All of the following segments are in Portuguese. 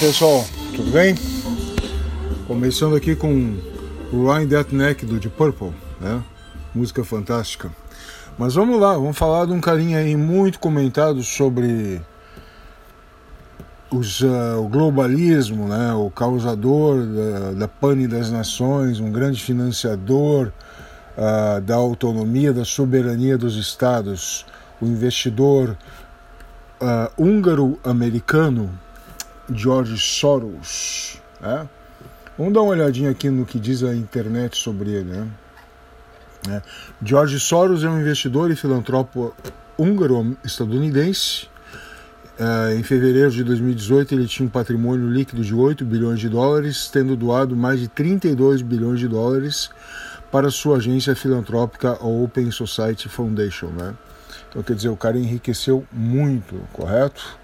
pessoal, tudo bem? Começando aqui com Ryan That Neck do Deep Purple, né? Música fantástica. Mas vamos lá, vamos falar de um carinha aí muito comentado sobre os, uh, o globalismo, né? o causador da, da pane das nações, um grande financiador uh, da autonomia, da soberania dos estados, o investidor uh, húngaro-americano George Soros. Né? Vamos dar uma olhadinha aqui no que diz a internet sobre ele. Né? É. George Soros é um investidor e filantropo húngaro-estadunidense. Uh, em fevereiro de 2018, ele tinha um patrimônio líquido de 8 bilhões de dólares, tendo doado mais de 32 bilhões de dólares para sua agência filantrópica Open Society Foundation. Né? Então, quer dizer, o cara enriqueceu muito, correto?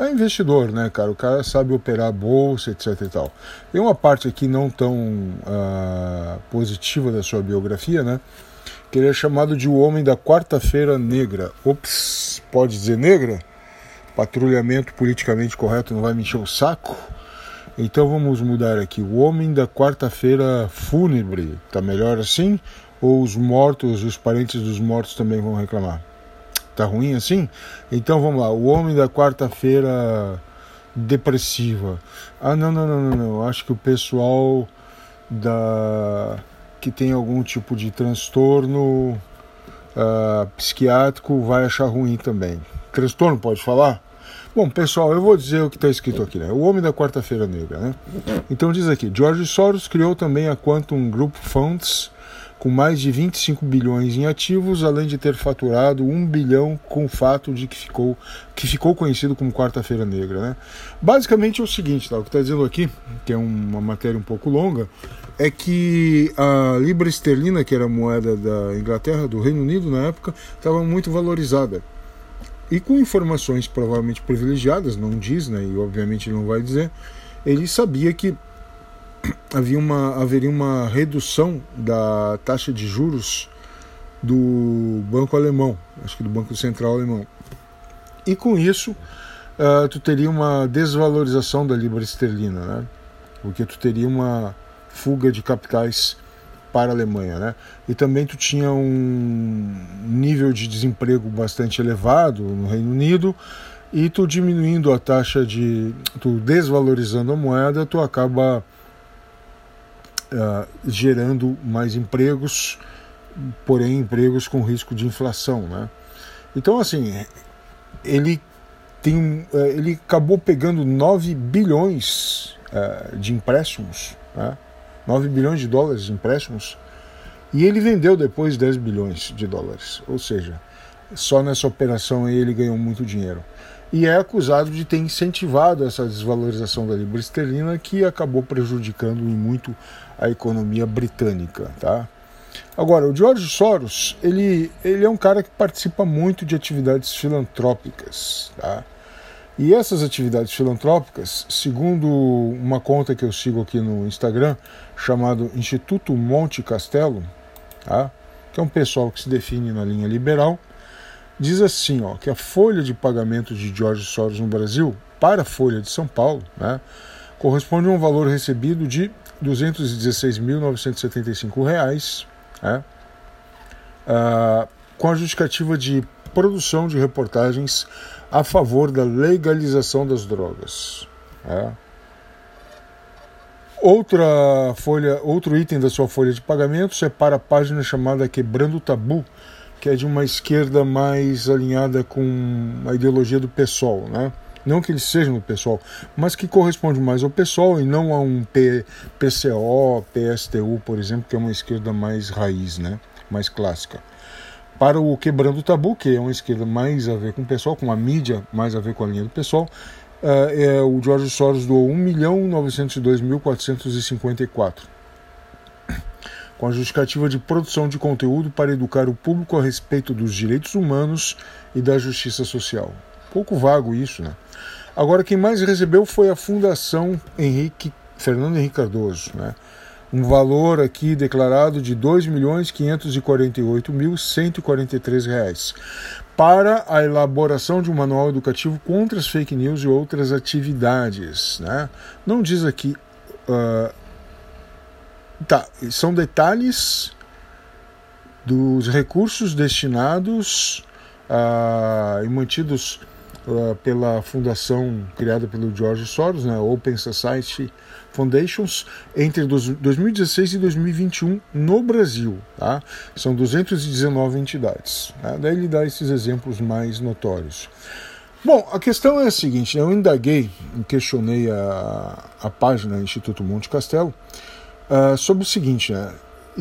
É investidor, né, cara? O cara sabe operar bolsa, etc e tal. Tem uma parte aqui não tão uh, positiva da sua biografia, né? Que ele é chamado de o homem da quarta-feira negra. Ops, pode dizer negra? Patrulhamento politicamente correto não vai me encher o saco? Então vamos mudar aqui. O homem da quarta-feira fúnebre. Tá melhor assim? Ou os mortos, os parentes dos mortos também vão reclamar? Tá ruim assim? Então vamos lá. O homem da quarta-feira depressiva. Ah, não, não, não, não, não. Acho que o pessoal da que tem algum tipo de transtorno uh, psiquiátrico vai achar ruim também. Transtorno, pode falar? Bom, pessoal, eu vou dizer o que está escrito aqui, né? O Homem da Quarta-feira Negra, né? Então diz aqui, George Soros criou também a Quantum Group Funds, com mais de 25 bilhões em ativos, além de ter faturado 1 bilhão com o fato de que ficou, que ficou conhecido como Quarta-feira Negra. Né? Basicamente é o seguinte, tá? o que está dizendo aqui, que é uma matéria um pouco longa, é que a libra esterlina, que era a moeda da Inglaterra, do Reino Unido na época, estava muito valorizada. E com informações provavelmente privilegiadas, não diz, né, e obviamente não vai dizer, ele sabia que havia uma, haveria uma redução da taxa de juros do Banco Alemão, acho que do Banco Central Alemão. E com isso, uh, tu teria uma desvalorização da libra esterlina, né? porque tu teria uma fuga de capitais para a Alemanha, né? E também tu tinha um nível de desemprego bastante elevado no Reino Unido e tu diminuindo a taxa de, tu desvalorizando a moeda, tu acaba uh, gerando mais empregos, porém empregos com risco de inflação, né? Então, assim, ele tem, uh, ele acabou pegando 9 bilhões uh, de empréstimos, né? 9 bilhões de dólares de empréstimos, e ele vendeu depois 10 bilhões de dólares. Ou seja, só nessa operação ele ganhou muito dinheiro e é acusado de ter incentivado essa desvalorização da libra esterlina que acabou prejudicando muito a economia britânica, tá? Agora, o George Soros, ele, ele é um cara que participa muito de atividades filantrópicas, tá? E essas atividades filantrópicas, segundo uma conta que eu sigo aqui no Instagram, chamado Instituto Monte Castelo, tá? que é um pessoal que se define na linha liberal, diz assim, ó, que a folha de pagamento de George Soros no Brasil para a folha de São Paulo, né, corresponde a um valor recebido de R$ 216.975, né, uh, com a justificativa de produção de reportagens a favor da legalização das drogas. Né. Outra folha, outro item da sua folha de pagamento é para a página chamada Quebrando o Tabu, que é de uma esquerda mais alinhada com a ideologia do PSOL, né? Não que eles sejam do PSOL, mas que corresponde mais ao PSOL e não a um P, PCO, PSTU, por exemplo, que é uma esquerda mais raiz, né? mais clássica. Para o Quebrando o Tabu, que é uma esquerda mais a ver com o PSOL, com a mídia mais a ver com a linha do PSOL, uh, é, o George Soros doou 1.902.454 com a justificativa de produção de conteúdo para educar o público a respeito dos direitos humanos e da justiça social. Pouco vago isso, né? Agora, quem mais recebeu foi a Fundação Henrique Fernando Henrique Cardoso, né? Um valor aqui declarado de R$ 2.548.143. para a elaboração de um manual educativo contra as fake news e outras atividades. Né? Não diz aqui. Uh, tá, são detalhes dos recursos destinados uh, e mantidos uh, pela fundação criada pelo George Soros, né, Open Society Foundations, entre 2016 e 2021 no Brasil. Tá? São 219 entidades. Tá? Daí ele dá esses exemplos mais notórios. Bom, a questão é a seguinte: né, eu indaguei, questionei a, a página Instituto Monte Castelo uh, sobre o seguinte, né?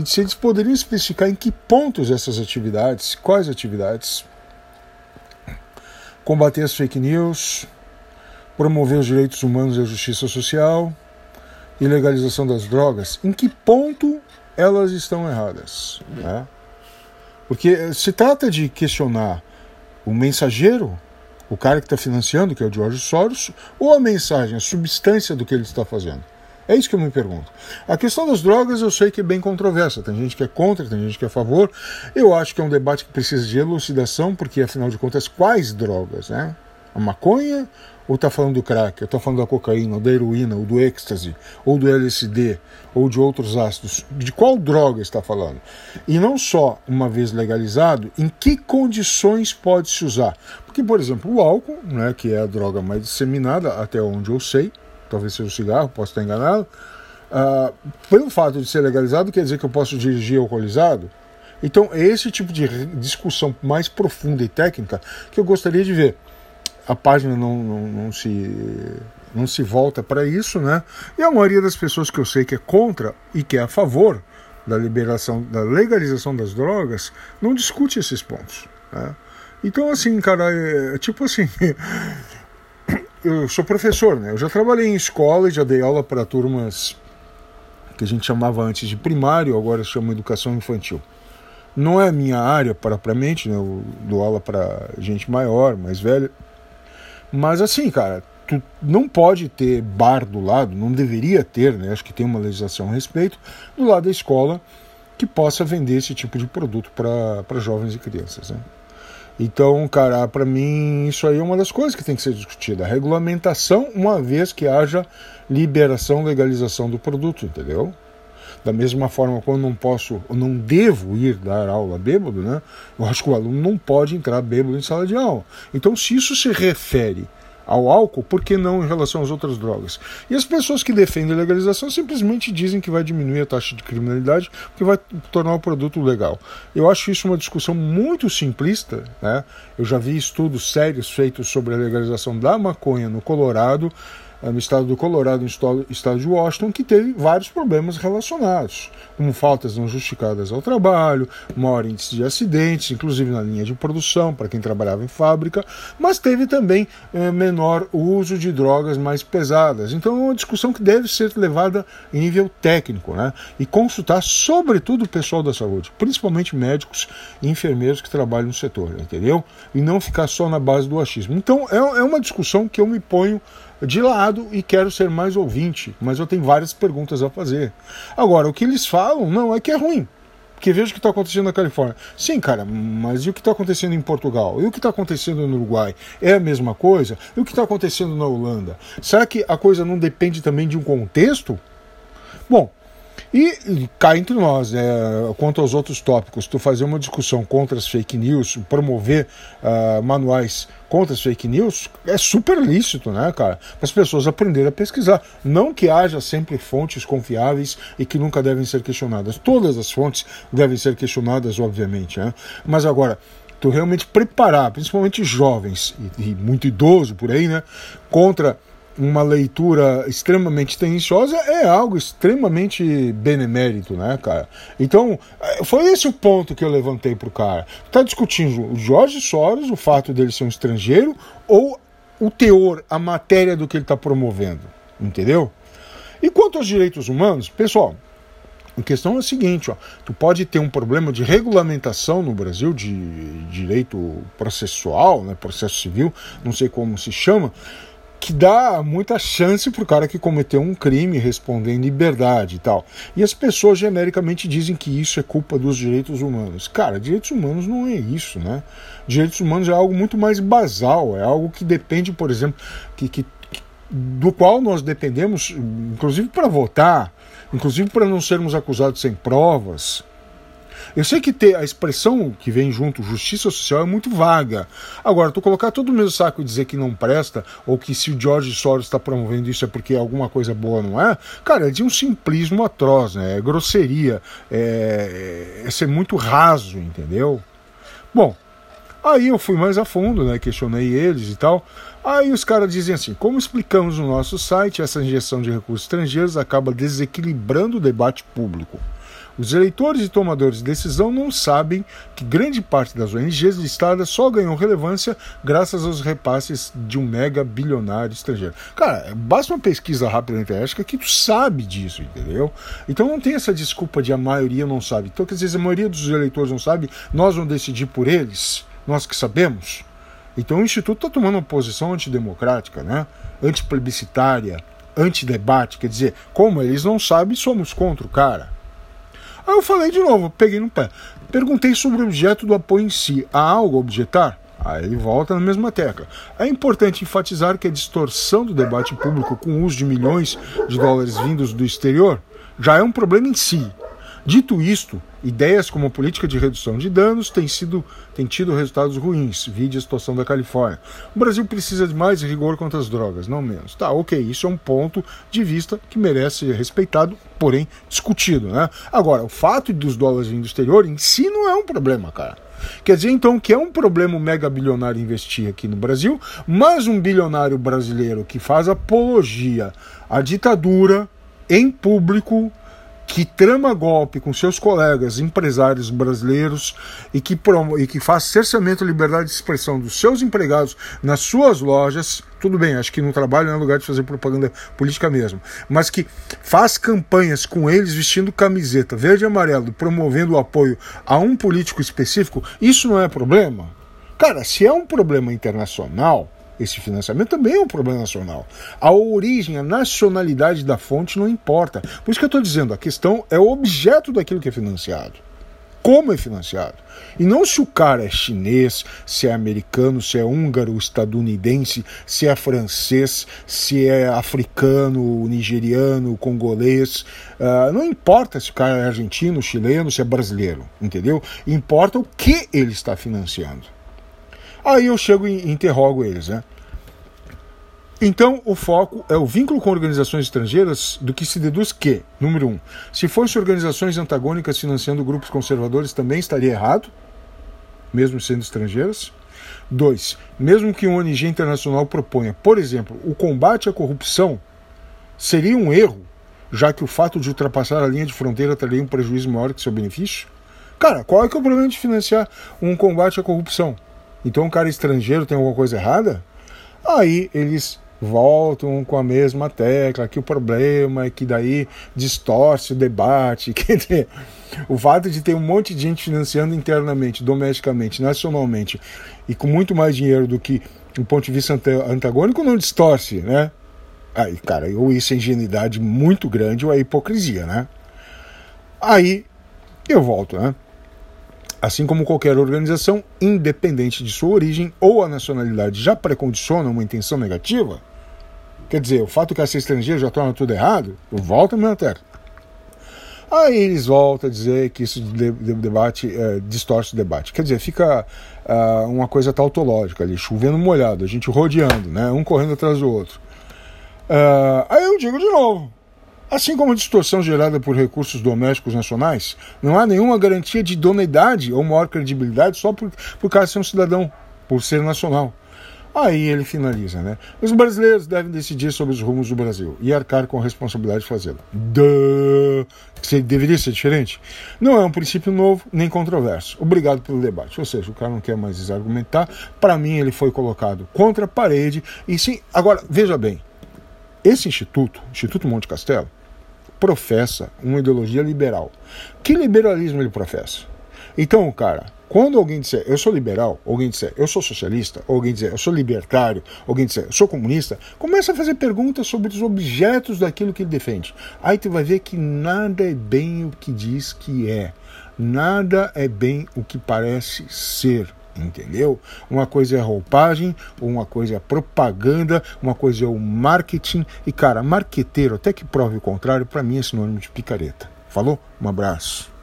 se eles poderiam especificar em que pontos essas atividades, quais atividades, combater as fake news, promover os direitos humanos e a justiça social e legalização das drogas, em que ponto elas estão erradas? Né? Porque se trata de questionar o mensageiro, o cara que está financiando, que é o George Soros, ou a mensagem, a substância do que ele está fazendo. É isso que eu me pergunto. A questão das drogas eu sei que é bem controversa. Tem gente que é contra, tem gente que é a favor. Eu acho que é um debate que precisa de elucidação, porque afinal de contas, quais drogas? Né? A maconha ou está falando do crack? Estou falando da cocaína, ou da heroína, ou do êxtase, ou do LSD, ou de outros ácidos. De qual droga está falando? E não só, uma vez legalizado, em que condições pode se usar? Porque, por exemplo, o álcool, né, que é a droga mais disseminada, até onde eu sei, talvez seja o cigarro, posso estar enganado. Uh, pelo fato de ser legalizado, quer dizer que eu posso dirigir alcoolizado? Então, é esse tipo de discussão mais profunda e técnica que eu gostaria de ver. A página não, não, não se, não se volta para isso, né? E a maioria das pessoas que eu sei que é contra e que é a favor da liberação, da legalização das drogas, não discute esses pontos. Né? Então, assim, cara, é, tipo assim, eu sou professor, né? Eu já trabalhei em escola e já dei aula para turmas que a gente chamava antes de primário, agora chama educação infantil. Não é a minha área propriamente, né? Eu dou aula para gente maior, mais velha. Mas assim, cara, tu não pode ter bar do lado, não deveria ter, né? Acho que tem uma legislação a respeito, do lado da escola que possa vender esse tipo de produto para jovens e crianças, né? Então, cara, para mim isso aí é uma das coisas que tem que ser discutida. A regulamentação, uma vez que haja liberação, legalização do produto, entendeu? Da mesma forma, quando não posso, não devo ir dar aula bêbado, né? Eu acho que o aluno não pode entrar bêbado em sala de aula. Então, se isso se refere ao álcool, por que não em relação às outras drogas? E as pessoas que defendem a legalização simplesmente dizem que vai diminuir a taxa de criminalidade, porque vai tornar o produto legal. Eu acho isso uma discussão muito simplista. Né? Eu já vi estudos sérios feitos sobre a legalização da maconha no Colorado no estado do Colorado, no estado de Washington, que teve vários problemas relacionados, como faltas não justificadas ao trabalho, maior índice de acidentes, inclusive na linha de produção, para quem trabalhava em fábrica, mas teve também eh, menor uso de drogas mais pesadas. Então é uma discussão que deve ser levada em nível técnico, né? E consultar, sobretudo, o pessoal da saúde, principalmente médicos e enfermeiros que trabalham no setor, entendeu? E não ficar só na base do achismo. Então é, é uma discussão que eu me ponho de lado e quero ser mais ouvinte, mas eu tenho várias perguntas a fazer. Agora, o que eles falam, não, é que é ruim. Porque veja o que está acontecendo na Califórnia. Sim, cara, mas e o que está acontecendo em Portugal? E o que está acontecendo no Uruguai? É a mesma coisa? E o que está acontecendo na Holanda? Será que a coisa não depende também de um contexto? Bom, e, cá entre nós, né, quanto aos outros tópicos, tu fazer uma discussão contra as fake news, promover uh, manuais contra as fake news, é super lícito, né, cara? As pessoas aprenderem a pesquisar. Não que haja sempre fontes confiáveis e que nunca devem ser questionadas. Todas as fontes devem ser questionadas, obviamente, né? Mas agora, tu realmente preparar, principalmente jovens e, e muito idoso por aí, né, contra uma leitura extremamente tendenciosa é algo extremamente benemérito, né, cara? Então, é, foi esse o ponto que eu levantei pro cara. Tá discutindo o Jorge Soros, o fato dele ser um estrangeiro, ou o teor, a matéria do que ele está promovendo, entendeu? E quanto aos direitos humanos, pessoal, a questão é a seguinte, ó, tu pode ter um problema de regulamentação no Brasil de direito processual, né, processo civil, não sei como se chama, que dá muita chance para o cara que cometeu um crime responder em liberdade e tal. E as pessoas genericamente dizem que isso é culpa dos direitos humanos. Cara, direitos humanos não é isso, né? Direitos humanos é algo muito mais basal, é algo que depende, por exemplo, que, que do qual nós dependemos, inclusive para votar, inclusive para não sermos acusados sem provas. Eu sei que ter a expressão que vem junto, justiça social, é muito vaga. Agora, tu colocar todo o mesmo saco e dizer que não presta, ou que se o George Soros está promovendo isso é porque alguma coisa boa não é, cara, é de um simplismo atroz, né? É grosseria, é, é ser muito raso, entendeu? Bom, aí eu fui mais a fundo, né? Questionei eles e tal. Aí os caras dizem assim: como explicamos no nosso site, essa injeção de recursos estrangeiros acaba desequilibrando o debate público. Os eleitores e tomadores de decisão não sabem que grande parte das ONGs listadas só ganhou relevância graças aos repasses de um mega bilionário estrangeiro. Cara, basta uma pesquisa rápida na internet que tu sabe disso, entendeu? Então não tem essa desculpa de a maioria não sabe. Então, quer dizer, a maioria dos eleitores não sabe, nós vamos decidir por eles, nós que sabemos. Então o Instituto está tomando uma posição antidemocrática, né? antiplebiscitária, antidebate. Quer dizer, como eles não sabem, somos contra o cara. Aí eu falei de novo, peguei no pé. Perguntei sobre o objeto do apoio em si. Há algo a objetar? Aí ele volta na mesma tecla. É importante enfatizar que a distorção do debate público com o uso de milhões de dólares vindos do exterior já é um problema em si. Dito isto, ideias como a política de redução de danos têm, sido, têm tido resultados ruins, vide a situação da Califórnia. O Brasil precisa de mais rigor contra as drogas, não menos. Tá, ok, isso é um ponto de vista que merece ser respeitado, porém discutido. Né? Agora, o fato dos dólares vindo do exterior em si não é um problema, cara. Quer dizer, então, que é um problema o mega bilionário investir aqui no Brasil, mas um bilionário brasileiro que faz apologia à ditadura em público que trama golpe com seus colegas empresários brasileiros e que, e que faz cerceamento à liberdade de expressão dos seus empregados nas suas lojas, tudo bem, acho que no trabalho é lugar de fazer propaganda política mesmo, mas que faz campanhas com eles vestindo camiseta verde e amarelo, promovendo o apoio a um político específico, isso não é problema? Cara, se é um problema internacional, esse financiamento também é um problema nacional. A origem, a nacionalidade da fonte não importa. Por isso que eu estou dizendo, a questão é o objeto daquilo que é financiado. Como é financiado? E não se o cara é chinês, se é americano, se é húngaro, estadunidense, se é francês, se é africano, nigeriano, congolês. Uh, não importa se o cara é argentino, chileno, se é brasileiro, entendeu? Importa o que ele está financiando. Aí eu chego e interrogo eles, né? Então, o foco é o vínculo com organizações estrangeiras, do que se deduz que, número um, se fossem organizações antagônicas financiando grupos conservadores, também estaria errado, mesmo sendo estrangeiras. Dois, mesmo que uma ONG internacional proponha, por exemplo, o combate à corrupção, seria um erro, já que o fato de ultrapassar a linha de fronteira traria um prejuízo maior que seu benefício? Cara, qual é, que é o problema de financiar um combate à corrupção? Então um cara estrangeiro tem alguma coisa errada? Aí eles voltam com a mesma tecla, que o problema é que daí distorce o debate. Quer dizer, o fato de ter um monte de gente financiando internamente, domesticamente, nacionalmente, e com muito mais dinheiro do que do ponto de vista antagônico, não distorce, né? Aí, cara, ou isso é ingenuidade muito grande ou é hipocrisia, né? Aí eu volto, né? Assim como qualquer organização, independente de sua origem ou a nacionalidade, já precondiciona uma intenção negativa? Quer dizer, o fato de ser estrangeiro já torna tudo errado? Volta a minha terra. Aí eles voltam a dizer que isso de, de, debate é, distorce o debate. Quer dizer, fica uh, uma coisa tautológica ali, chovendo molhado, a gente rodeando, né, um correndo atrás do outro. Uh, aí eu digo de novo, Assim como a distorção gerada por recursos domésticos nacionais, não há nenhuma garantia de idoneidade ou maior credibilidade só por, por causa de ser um cidadão, por ser nacional. Aí ele finaliza, né? Os brasileiros devem decidir sobre os rumos do Brasil e arcar com a responsabilidade de fazê-lo. Deveria ser diferente? Não é um princípio novo nem controverso. Obrigado pelo debate. Ou seja, o cara não quer mais argumentar. Para mim, ele foi colocado contra a parede. E sim, agora, veja bem: esse instituto, Instituto Monte Castelo, professa uma ideologia liberal. Que liberalismo ele professa? Então, cara, quando alguém disser eu sou liberal, alguém disser eu sou socialista, alguém disser eu sou libertário, alguém disser eu sou comunista, começa a fazer perguntas sobre os objetos daquilo que ele defende. Aí tu vai ver que nada é bem o que diz que é. Nada é bem o que parece ser entendeu? Uma coisa é roupagem, uma coisa é propaganda, uma coisa é o marketing. E cara, marqueteiro, até que prove o contrário, para mim é sinônimo de picareta. Falou? Um abraço.